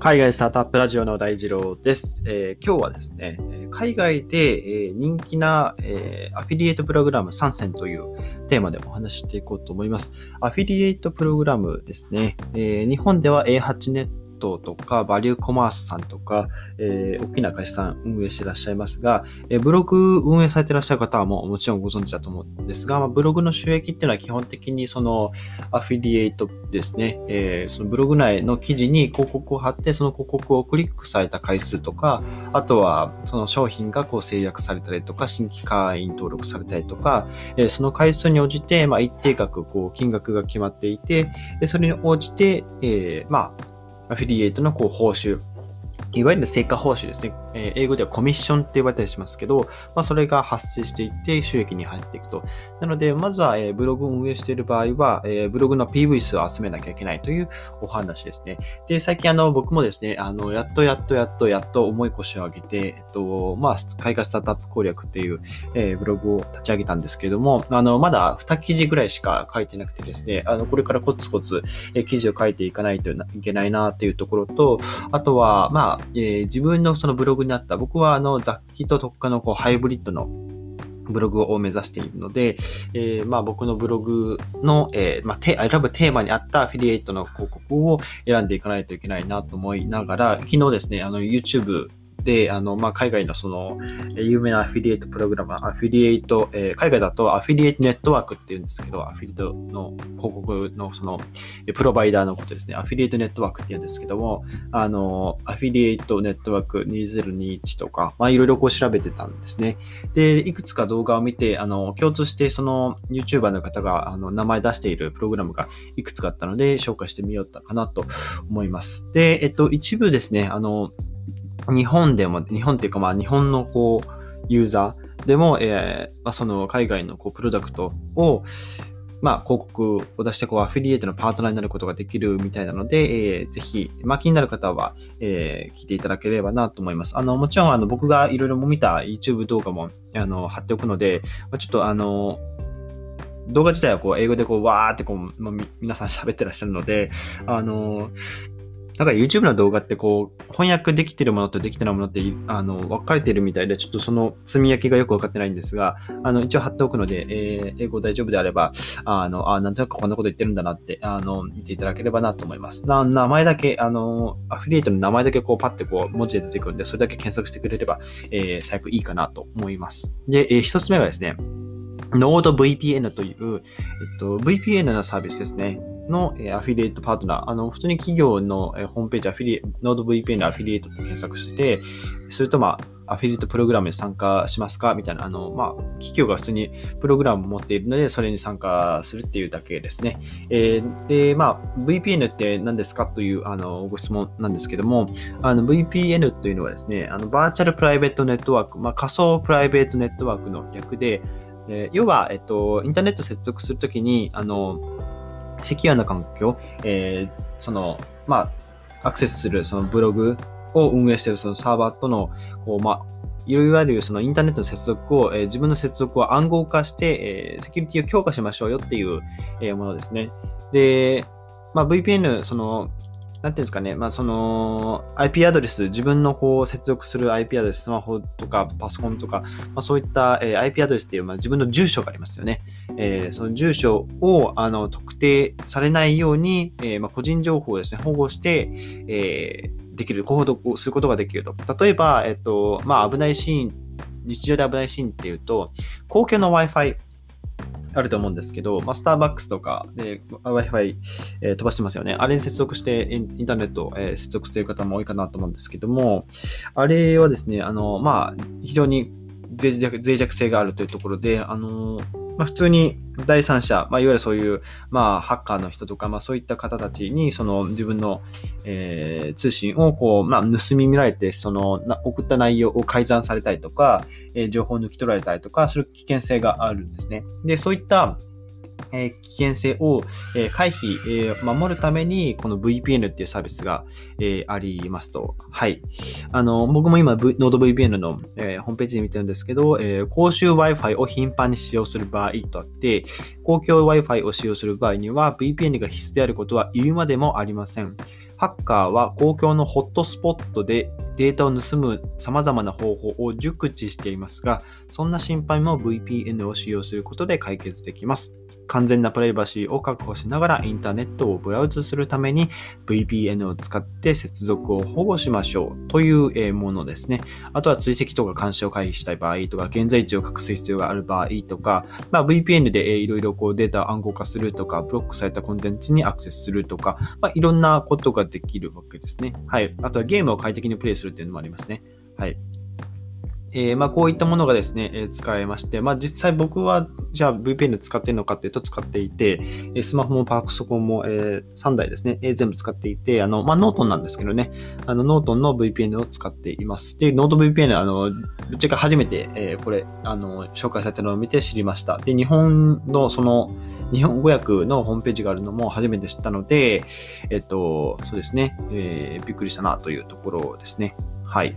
海外スタートアップラジオの大二郎です。えー、今日はですね、海外で、え人気な、えアフィリエイトプログラム参戦というテーマでお話していこうと思います。アフィリエイトプログラムですね。え日本では A8 ネットとか、バリューコマースさんとか、えー、大きな会社さん運営してらっしゃいますが、えー、ブログ運営されてらっしゃる方はもうもちろんご存知だと思うんですが、まあ、ブログの収益っていうのは基本的にそのアフィリエイトですね、えー、そのブログ内の記事に広告を貼って、その広告をクリックされた回数とか、あとはその商品がこう制約されたりとか、新規会員登録されたりとか、えー、その回数に応じて、まあ、一定額こう金額が決まっていて、それに応じて、えー、まあ、アフィリエイトのこう報酬、いわゆる成果報酬ですね。え英語ではコミッションって言われたりしますけど、まあ、それが発生していって収益に入っていくと。なので、まずは、えブログを運営している場合は、えブログの PV 数を集めなきゃいけないというお話ですね。で、最近あの、僕もですね、あの、やっとやっとやっとやっと重い腰を上げて、えっと、まあ、海外スタートアップ攻略っていう、えブログを立ち上げたんですけれども、あの、まだ2記事ぐらいしか書いてなくてですね、あの、これからコツコツ、え記事を書いていかないといけないなっていうところと、あとは、まあ、えー、自分のそのブログにあった、僕はあの雑記と特化のこうハイブリッドのブログを目指しているので、えー、まあ僕のブログの、えー、まあ、選ぶテーマに合ったアフィリエイトの広告を選んでいかないといけないなと思いながら、昨日ですね、あの YouTube で、あの、まあ、海外のその、有名なアフィリエイトプログラム、アフィリエイト、えー、海外だとアフィリエイトネットワークっていうんですけど、アフィリエイトの広告のその、プロバイダーのことですね。アフィリエイトネットワークっていうんですけども、あの、アフィリエイトネットワーク2021とか、まあ、いろいろこう調べてたんですね。で、いくつか動画を見て、あの、共通してその YouTuber の方が、あの、名前出しているプログラムがいくつかあったので、紹介してみようかなと思います。で、えっと、一部ですね、あの、日本でも、日本っていうかまあ日本のこう、ユーザーでも、えー、まあ、その海外のこう、プロダクトを、まあ、広告を出して、こう、アフィリエイトのパートナーになることができるみたいなので、えー、ぜひ、まあ、気になる方は、えー、聞いていただければなと思います。あの、もちろん、あの、僕がいろいろ見た YouTube 動画も、あの、貼っておくので、まあ、ちょっと、あの、動画自体はこう、英語でこう、わーってこう、皆さん喋ってらっしゃるので、あの、だから YouTube の動画ってこう、翻訳できてるものとできてないものって、あの、分かれてるみたいで、ちょっとその積み焼きがよく分かってないんですが、あの、一応貼っておくので、えー、英語大丈夫であれば、あの、あ、なんとなくこんなこと言ってるんだなって、あの、見ていただければなと思います。な、名前だけ、あの、アフィリエイトの名前だけこう、パッてこう、文字で出てくるんで、それだけ検索してくれれば、えー、最悪いいかなと思います。で、えー、一つ目がですね、NodeVPN という、えっと、VPN のサービスですね。の、えアフィリエイトパートナー、あの、普通に企業の、えホームページ、アフィリノード VPN のアフィリエイトって検索して、それとまあ、アフィリエイトプログラムに参加しますか？みたいな、あの、まあ、企業が普通にプログラムを持っているので、それに参加するっていうだけですね。えー、で、まあ、VPN って何ですか？という、あの、ご質問なんですけども、あの、VPN というのはですね、あの、バーチャルプライベートネットワーク、まあ、仮想プライベートネットワークの略で、えー、要は、えっと、インターネット接続するときに、あの、セキュアな環境、えー、その、まあ、アクセスするそのブログを運営しているそのサーバーとの、こう、まあ、いわゆるそのインターネットの接続を、えー、自分の接続を暗号化して、えー、セキュリティを強化しましょうよっていう、えー、ものですね。で、まあ、VPN、その、なんていうんですかね、まあ、その IP アドレス、自分のこう接続する IP アドレス、スマホとかパソコンとか、まあ、そういった、えー、IP アドレスっていう、まあ、自分の住所がありますよね。えー、その住所をあの特定されないように、えーまあ、個人情報をですね、保護して、えー、できる、行動することができると。例えば、えっと、まあ、危ないシーン、日常で危ないシーンっていうと、公共の Wi-Fi、あると思うんですけど、まあ、スターバックスとかで Wi-Fi、えー、飛ばしてますよね。あれに接続してインターネット、えー、接続している方も多いかなと思うんですけども、あれはですね、あの、まあ、非常に脆弱脆弱性があるというところで、あの、まあ、普通に第三者、まあ、いわゆるそういう、まあ、ハッカーの人とか、まあ、そういった方たちに、その自分の、えー、通信をこう、まあ、盗み見られて、その送った内容を改ざんされたりとか、えー、情報を抜き取られたりとかする危険性があるんですね。で、そういったえ危険性を、え回避、え守るために、この VPN っていうサービスが、えありますと。はい。あの、僕も今、v、NodeVPN の、えホームページで見てるんですけど、え公衆 Wi-Fi を頻繁に使用する場合とあって、公共 Wi-Fi を使用する場合には VPN が必須であることは言うまでもありません。ハッカーは公共のホットスポットでデータを盗む様々な方法を熟知していますが、そんな心配も VPN を使用することで解決できます。完全なプライバシーを確保しながらインターネットをブラウズするために VPN を使って接続を保護しましょうというものですね。あとは追跡とか監視を回避したい場合とか、現在地を隠す必要がある場合とか、まあ、VPN でいろいろこうデータを暗号化するとか、ブロックされたコンテンツにアクセスするとか、まあ、いろんなことができるわけですね。はい。あとはゲームを快適にプレイするっていうのもありますね。はい。えー、まあ、こういったものがですね、えー、使えまして、まあ、実際僕は、じゃあ VPN 使ってるのかっていうと使っていて、えスマホもパークソコンも、えー、3台ですね、え、全部使っていて、あの、まあ、ノートンなんですけどね、あの、ノートンの VPN を使っています。で、 Nord VPN、あの、ぶっちゃけ初めて、え、これ、あの、紹介されたのを見て知りました。で、日本のその、日本語訳のホームページがあるのも初めて知ったので、えっと、そうですね、え、びっくりしたなというところですね。はい。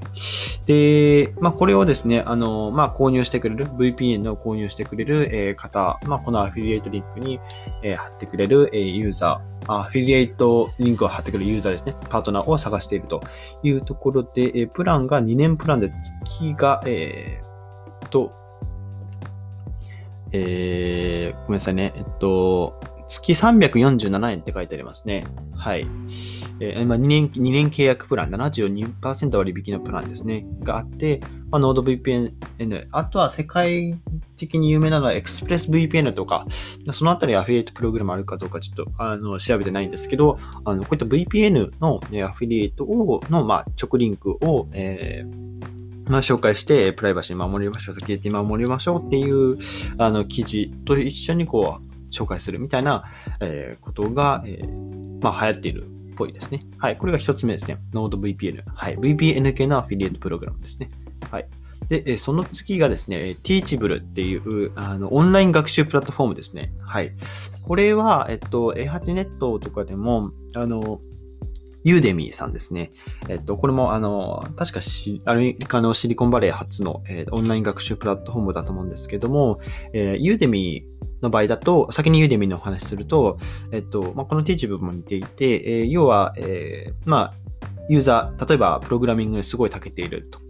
で、まあ、これをですね、あの、まあ、購入してくれる、VPN を購入してくれる、えー、方、まあ、このアフィリエイトリンクに、えー、貼ってくれる、えー、ユーザー、アフィリエイトリンクを貼ってくれるユーザーですね、パートナーを探しているというところで、えー、プランが2年プランで月が、えー、と、えー、ごめんなさいね、えっと、月347円って書いてありますね。はい。えー、まあ、2年、2年契約プラン、72%割引のプランですね、があって、まあ、NordVPN、あとは世界的に有名なのは ExpressVPN とか、そのあたりアフィリエイトプログラムあるかどうかちょっとあの調べてないんですけど、あのこういった VPN の、ね、アフィリエイトをの、まあ、直リンクを、えーまあ、紹介して、プライバシー守りましょう、セキュリティ守りましょうっていう、あの、記事と一緒にこう、紹介するみたいな、えー、ことが、えー、まあ、流行っているぽいですね。はい。これが一つ目ですね。NodeVPN。はい。VPN 系のアフィリエイトプログラムですね。はい。で、その次がですね、Teachable っていうあのオンライン学習プラットフォームですね。はい。これは、えっと、A8 ネットとかでも、あの、ユーデミーさんですね。えっと、これも、あの、確かアメリカのシリコンバレー初の、えー、オンライン学習プラットフォームだと思うんですけども、えー、ユーデミーの場合だと、先にユーデミのお話すると、えっと、まあ、この Teach 文も似ていて、えー、要は、えー、まあ、ユーザー、例えばプログラミングにすごい長けていると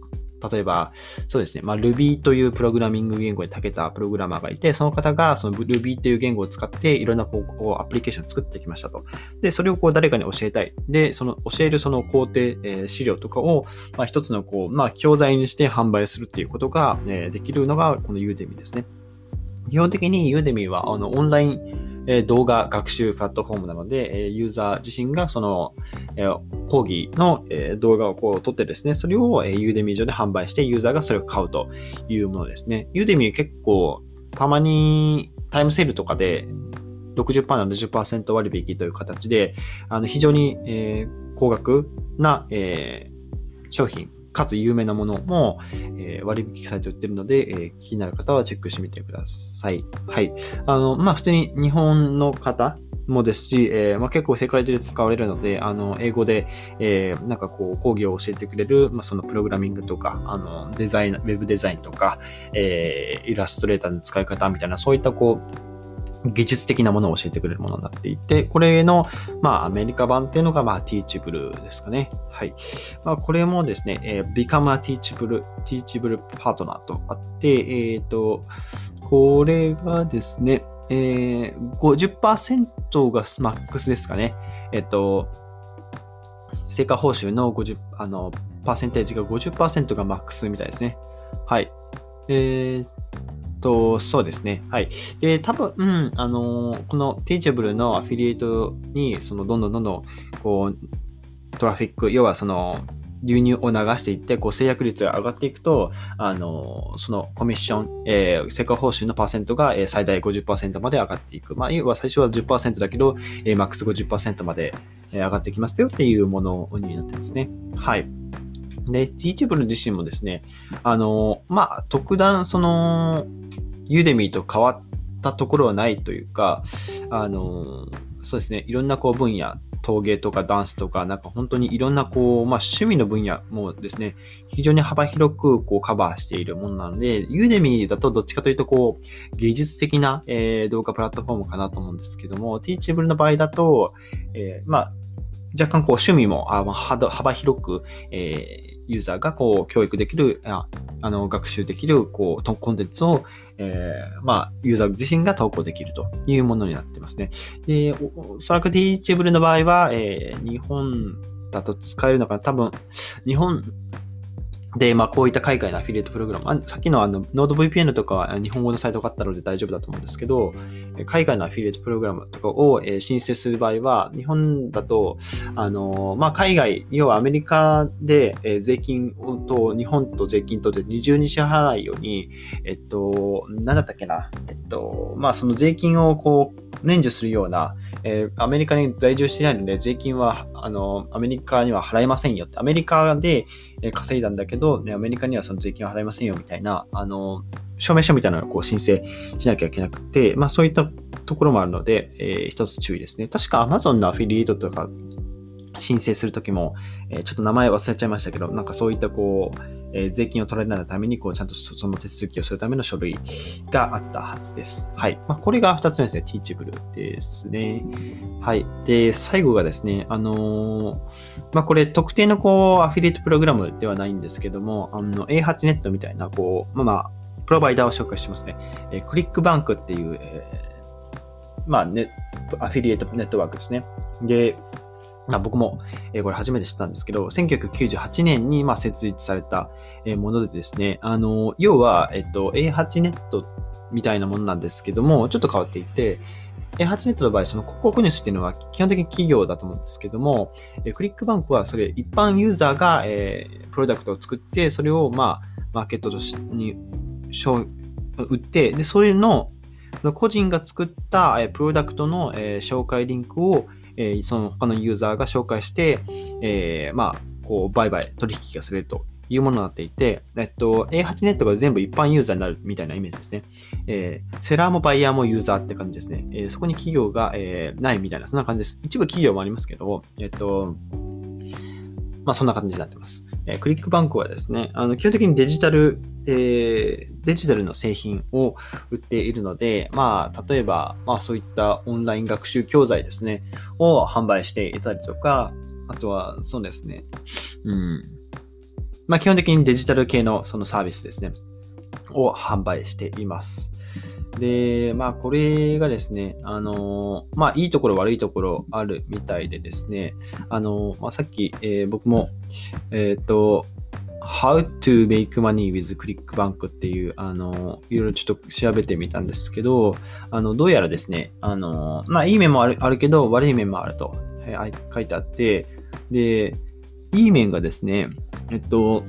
例えば、そうですね、まあ、Ruby というプログラミング言語に長けたプログラマーがいて、その方がその Ruby という言語を使っていろんなこうアプリケーションを作ってきましたと。で、それをこう誰かに教えたい。で、その教えるその工程、えー、資料とかを、まあ、一つのこう、まあ、教材にして販売するっていうことが、えー、できるのがこの Udemy ですね。基本的に Udemy はあのオンライン動画学習プラットフォームなので、ユーザー自身がその講義の動画をこう撮ってですね、それを Udemy 上で販売してユーザーがそれを買うというものですね。Udemy 結構たまにタイムセールとかで60%、70%割引という形で、あの非常に、えー、高額な、えー、商品かつ有名なものも、えー、割引されて売ってるので、えー、気になる方はチェックしてみてください。はい。あの、まあ、普通に日本の方もですし、えーまあ、結構世界中で使われるので、あの、英語で、えー、なんかこう、講義を教えてくれる、まあ、そのプログラミングとか、あの、デザイン、ウェブデザインとか、えー、イラストレーターの使い方みたいな、そういったこう、技術的なものを教えてくれるものになっていて、これの、まあ、アメリカ版っていうのが、まあ、Teachable ですかね。はい。まあ、これもですね、えー、Become a Teachable, Teachable Partner とあって、えっ、ー、と、これがですね、えー、50%がマックスですかね。えっ、ー、と、成果報酬の50、あの、パーセンテージが50%がマックスみたいですね。はい。えー、と、そうですね。はい。で、多分、うん、あの、この Teachable のアフィリエイトに、その、どんどんどんどん、こう、トラフィック、要はその、流入を流していって、こう制約率が上がっていくと、あの、そのコミッション、えー、成果報酬のパーセントが、えー、最大50%まで上がっていく。まあ、要は最初は10%だけど、えー、マックス50%まで上がってきますよっていうものになってますね。はい。で、Teachable 自身もですね、あの、まあ、特段、その、ユーデミーと変わったところはないというか、あの、そうですね、いろんなこう分野、陶芸とかダンスとか、なんか本当にいろんなこう、まあ趣味の分野もですね、非常に幅広くこうカバーしているものなので、ユーデミーだとどっちかというとこう、芸術的な、えー、動画プラットフォームかなと思うんですけども、ティーチブルの場合だと、えー、まあ、若干こう趣味も幅広く、えー、ユーザーがこう教育できる、ああの学習できるこうコンテンツを、えー、まあ、ユーザー自身が投稿できるというものになってますね。で、おそらく Teachable の場合は、えー、日本だと使えるのかな多分、日本で、まあ、こういった海外のアフィリエイトプログラム、あさっきのあの、ノード VPN とかは日本語のサイトがあったので大丈夫だと思うんですけど、海外のアフィリエイトプログラムとかを申請する場合は、日本だと、あの、まあ、海外、要はアメリカで税金と、日本と税金とで二重に支払わないように、えっと、なんだったっけな、えっと、まあ、その税金をこう、免除するような、えー、アメリカに在住してないので、税金は、あの、アメリカには払えませんよって、アメリカで稼いだんだけど、ね、アメリカにはその税金は払いませんよみたいな、あの、証明書みたいなのをこう申請しなきゃいけなくて、まあそういったところもあるので、えー、一つ注意ですね。確か Amazon のアフィリエイトとか申請するときも、えー、ちょっと名前忘れちゃいましたけど、なんかそういったこう、えー、税金を取られないために、こう、ちゃんとその手続きをするための書類があったはずです。はい。まあ、これが二つ目ですね。Teachable ですね。はい。で、最後がですね、あのー、まあ、これ特定のこう、アフィリエイトプログラムではないんですけども、あの、A8 ネットみたいな、こう、まあまあ、プロバイダーを紹介しますね。えー、クリックバンクっていう、えー、まあ、ね、アフィリエイトネットワークですね。で、僕も、えこれ初めて知ったんですけど、1998年に、ま設立された、えものでですね、あの、要は、えっと、A8 ネットみたいなものなんですけども、ちょっと変わっていて、A8 ネットの場合、その広告主っていうのは基本的に企業だと思うんですけども、えクリックバンクはそれ一般ユーザーが、えー、プロダクトを作って、それをまあ、マーケットとしに売って、で、それの、その個人が作った、えプロダクトの、え紹介リンクを、えー、その他のユーザーが紹介して、えー、まあ、こう、売買、取引がされるというものになっていて、えっと、A8 ネットが全部一般ユーザーになるみたいなイメージですね。えー、セラーもバイヤーもユーザーって感じですね。えー、そこに企業が、えー、ないみたいな、そんな感じです。一部企業もありますけど、えっと、まあそんな感じになってます。えー、クリックバンクはですね、あの基本的にデジタル、えー、デジタルの製品を売っているので、まあ例えば、まあそういったオンライン学習教材ですね、を販売していたりとか、あとはそうですね、うん。まあ基本的にデジタル系のそのサービスですね、を販売しています。で、まあ、これがですね、あのまあ、いいところ悪いところあるみたいでですね、あのまあ、さっき、えー、僕も、えっ、ー、と、How to make money with ClickBank っていう、あの、いろいろちょっと調べてみたんですけど、あの、どうやらですね、あの、まあ、いい面もあるあるけど、悪い面もあると、えー、書いてあって、で、いい面がですね、えっと、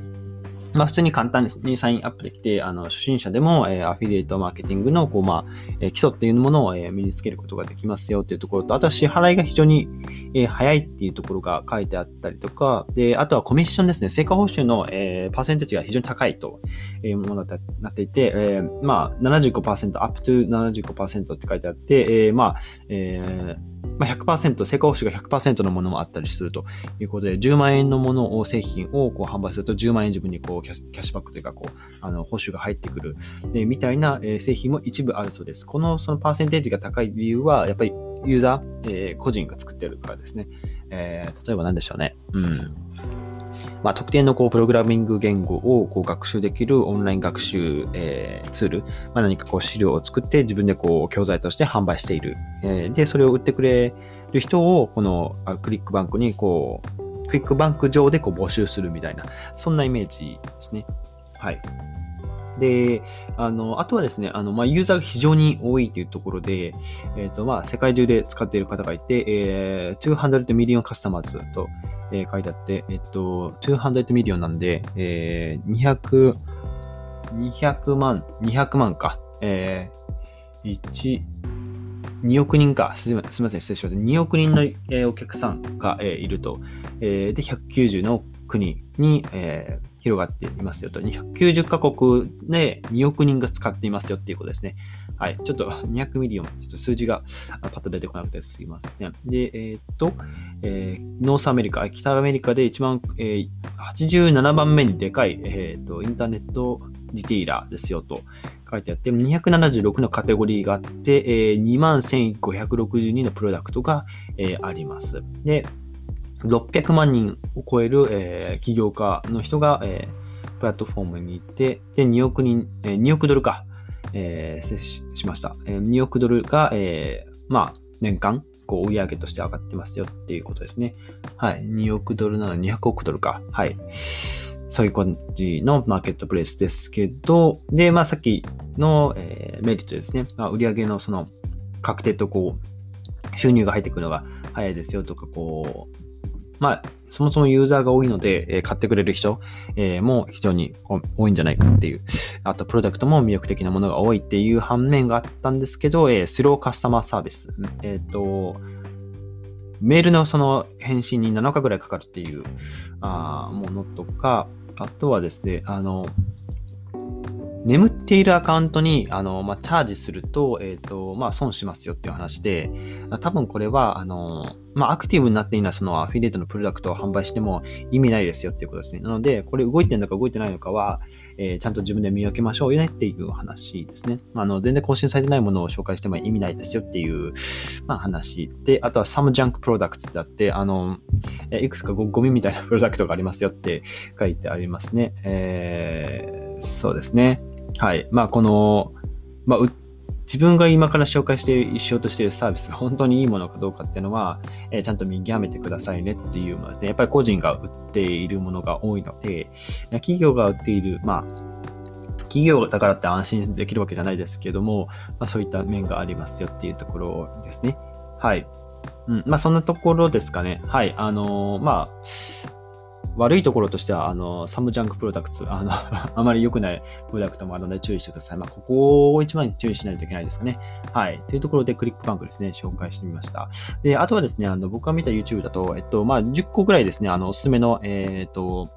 まあ、普通に簡単にサインアップできて、あの、初心者でも、えー、アフィリエイトマーケティングの、こう、まあ、えー、基礎っていうものを、えー、身につけることができますよっていうところと、あとは支払いが非常に、えー、早いっていうところが書いてあったりとか、で、あとはコミッションですね。成果報酬の、えー、パーセンテージが非常に高いというものになっていて、えー、まあ、75%、アップトゥ75%って書いてあって、えー、まあ、えー、まあ、100%、成功報酬が100%のものもあったりするということで、10万円のものを、製品をこう販売すると10万円自分にこうキャッシュバックというか、こう、あの、報酬が入ってくる、えみたいな、え製品も一部あるそうです。この、そのパーセンテージが高い理由は、やっぱりユーザー、えー、個人が作ってるからですね。えー、例えば何でしょうね。うん。まあ、特定のこうプログラミング言語をこう学習できるオンライン学習、えー、ツール、まあ、何かこう資料を作って自分でこう教材として販売している。えー、で、それを売ってくれる人をこのクリックバンクにこう、クイックバンク上でこう募集するみたいな、そんなイメージですね。はい。で、あの、あとはですね、あの、まあ、ユーザーが非常に多いというところで、えっ、ー、と、まあ、世界中で使っている方がいて、えー、200 million customers と、えー、書いてあって、えっ、と、200 million なんで、えー、200、200万、200万か。えー、1、2億人か。すみません、失礼しました。2億人の、えー、お客さんが、えー、いると。えー、で、190の国に、えー、広がっていますよと。290カ国で2億人が使っていますよっていうことですね。はい。ちょっと 200 million、ちょっと数字がパッと出てこなくてすいません。で、えー、っと、えー、 North America、北アメリカで一番、えー、87番目にでかい、えー、っと、 Internet retailer ですよと書いてあって、276のカテゴリーがあって、えー、21,562のプロダクトが、えー、あります。で、600万人を超える、えー、起業家の人が、えー、プラットフォームに行って、で、2億人、えー、2億ドルか、えー、ししました。2億ドルが、えー、まあ、年間、こう、売上として上がってますよっていうことですね。はい。2億ドルなの200億ドルか。はい。そういう感じのマーケットプレイスですけど、で、まあさっきの、えー、メリットですね。まあ、売上のその確定とこう、収入が入ってくるのが早いですよとか、こう、まあ、そもそもユーザーが多いので、え、買ってくれる人、えー、も非常に多いんじゃないかっていう。あと、プロダクトも魅力的なものが多いっていう反面があったんですけど、え、スローカスタマーサービス。えっ、と、メールのその返信に7日ぐらいかかるっていうあものとか、あとはですね、あの、眠っているアカウントに、あの、まあ、チャージすると、えっ、ー、と、まあ、損しますよっていう話で、多分これは、あの、まあ、アクティブになっていないそのアフィリエイトのプロダクトを販売しても意味ないですよっていうことですね。なので、これ動いてるのか動いてないのかは、えー、ちゃんと自分で見分けましょうよねっていう話ですね。あの、全然更新されてないものを紹介しても意味ないですよっていう、まあ、話で、あとは some junk products ってあって、あの、えいくつかゴミみたいなプロダクトがありますよって書いてありますね。えー、そうですね。はい。まあ、この、まあ、自分が今から紹介している、しようとしているサービスが本当にいいものかどうかっていうのは、えー、ちゃんと見極めてくださいねっていうものですね、やっぱり個人が売っているものが多いので、企業が売っている、まあ、企業だからって安心できるわけじゃないですけども、まあ、そういった面がありますよっていうところですね。はい。うん、まあ、そんなところですかね。はい。あのー、まあ、悪いところとしては、あの、サムジャンクプロダクツ、あの あまり良くないプロダクトもあるので注意してください。まあ、ここを一番注意しないといけないですかね。はい。というところで、クリックバンクですね、紹介してみました。で、あとはですね、あの、僕が見た YouTube だと、えっと、まあ、10個ぐらいですね、あの、おすすめの、えー、っと、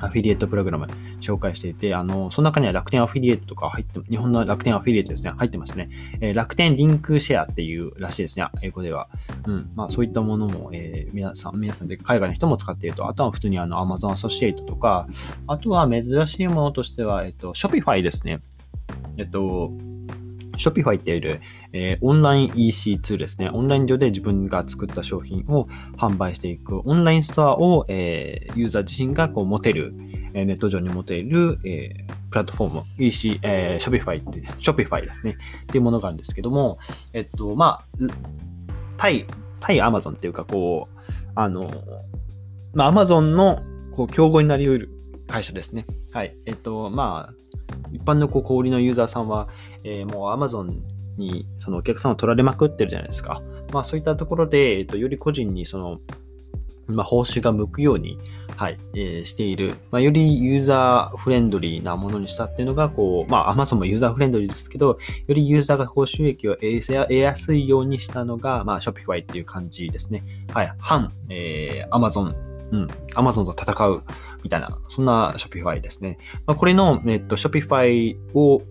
アフィリエイトプログラム紹介していて、あの、その中には楽天アフィリエイトとか入って、日本の楽天アフィリエイトですね、入ってましたね。えー、楽天リンクシェアっていうらしいですね、英語では。うん。まあそういったものも、えー、皆さん、皆さんで海外の人も使っていると、あとは普通にあの Amazon Associate とか、あとは珍しいものとしては、えっと、Shopify ですね。えっと、Shopify っていう、えー、オンライン EC ツールですね。オンライン上で自分が作った商品を販売していく、オンラインストアを、えー、ユーザー自身がこう持てる、えー、ネット上に持てる、えー、プラットフォーム、EC、えー、Shopify って、Shopify ですね。っていうものがあるんですけども、えっと、まあ、対、対 Amazon っていうか、こう、あの、まあ、Amazon のこう競合になり得る会社ですね。はい。えっと、まあ、一般のこう小売りのユーザーさんは、えー、もう Amazon にそのお客さんを取られまくってるじゃないですか。まあそういったところで、えっと、より個人にその、まあ、報酬が向くように、はい、えー、している、まあ、よりユーザーフレンドリーなものにしたっていうのが、こう、まあ、Amazon もユーザーフレンドリーですけど、よりユーザーが高収益を得やすいようにしたのが、まあ、Shopify っていう感じですね。はい、反、えー、Amazon うん、Amazon と戦うみたいな、そんな Shopify ですね。まあ、これの、えっと、Shopify を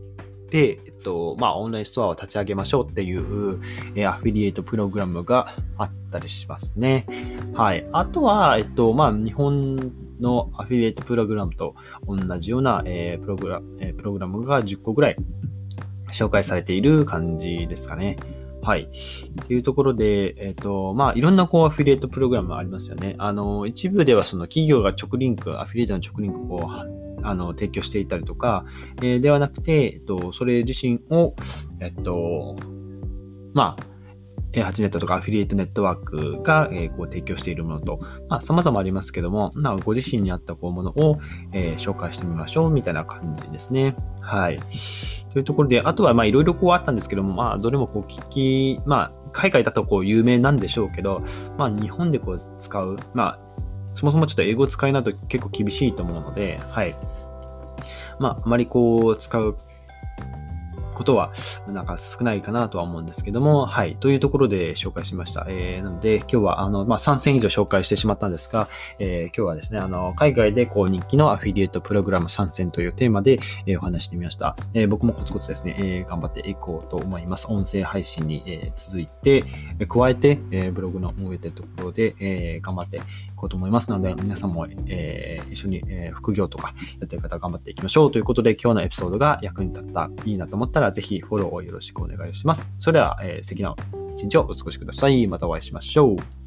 で、えっと、まあ、オンラインストアを立ち上げましょうっていう、えー、アフィリエイトプログラムがあったりしますね。はい。あとは、えっと、まあ、日本のアフィリエイトプログラムと同じような、えー、プログラえー、プログラムが10個ぐらい紹介されている感じですかね。はい。というところで、えっ、ー、と、まあ、いろんなこうアフィリエイトプログラムありますよね。あの、一部ではその企業が直リンク、アフィリエイトの直リンクを、あの、提供していたりとか、えー、ではなくて、えっと、それ自身を、えっと、まあ、8ネットとかアフィリエイトネットワークが、え、こう提供しているものと、まあ、様々ありますけども、まあ、ご自身に合ったこうものを、え、紹介してみましょうみたいな感じですね。はい。というところで、あとはまあいろいろこうあったんですけども、まあどれもこう聞き、まあ海外だとこう有名なんでしょうけど、まあ日本でこう使う、まあそもそもちょっと英語使いないと結構厳しいと思うので、はい。まああまりこう使うことは、なんか少ないかなとは思うんですけども、はい。というところで紹介しました。えー、なので、今日は、あの、まあ、3選以上紹介してしまったんですが、えー、今日はですね、あの、海外でこう人気のアフィリエイトプログラム参戦というテーマで、えー、お話してみました。えー、僕もコツコツですね、えー、頑張っていこうと思います。音声配信に、えー、続いて、えー、加えて、えー、ブログの運営ところで、えー、頑張っていこうと思いますので、皆さんも、えー、一緒に、えー、副業とかやってる方頑張っていきましょうということで、今日のエピソードが役に立った、いいなと思ったらら、ぜひフォローをよろしくお願いします。それでは、えー、素敵な一日をお過ごしください。またお会いしましょう。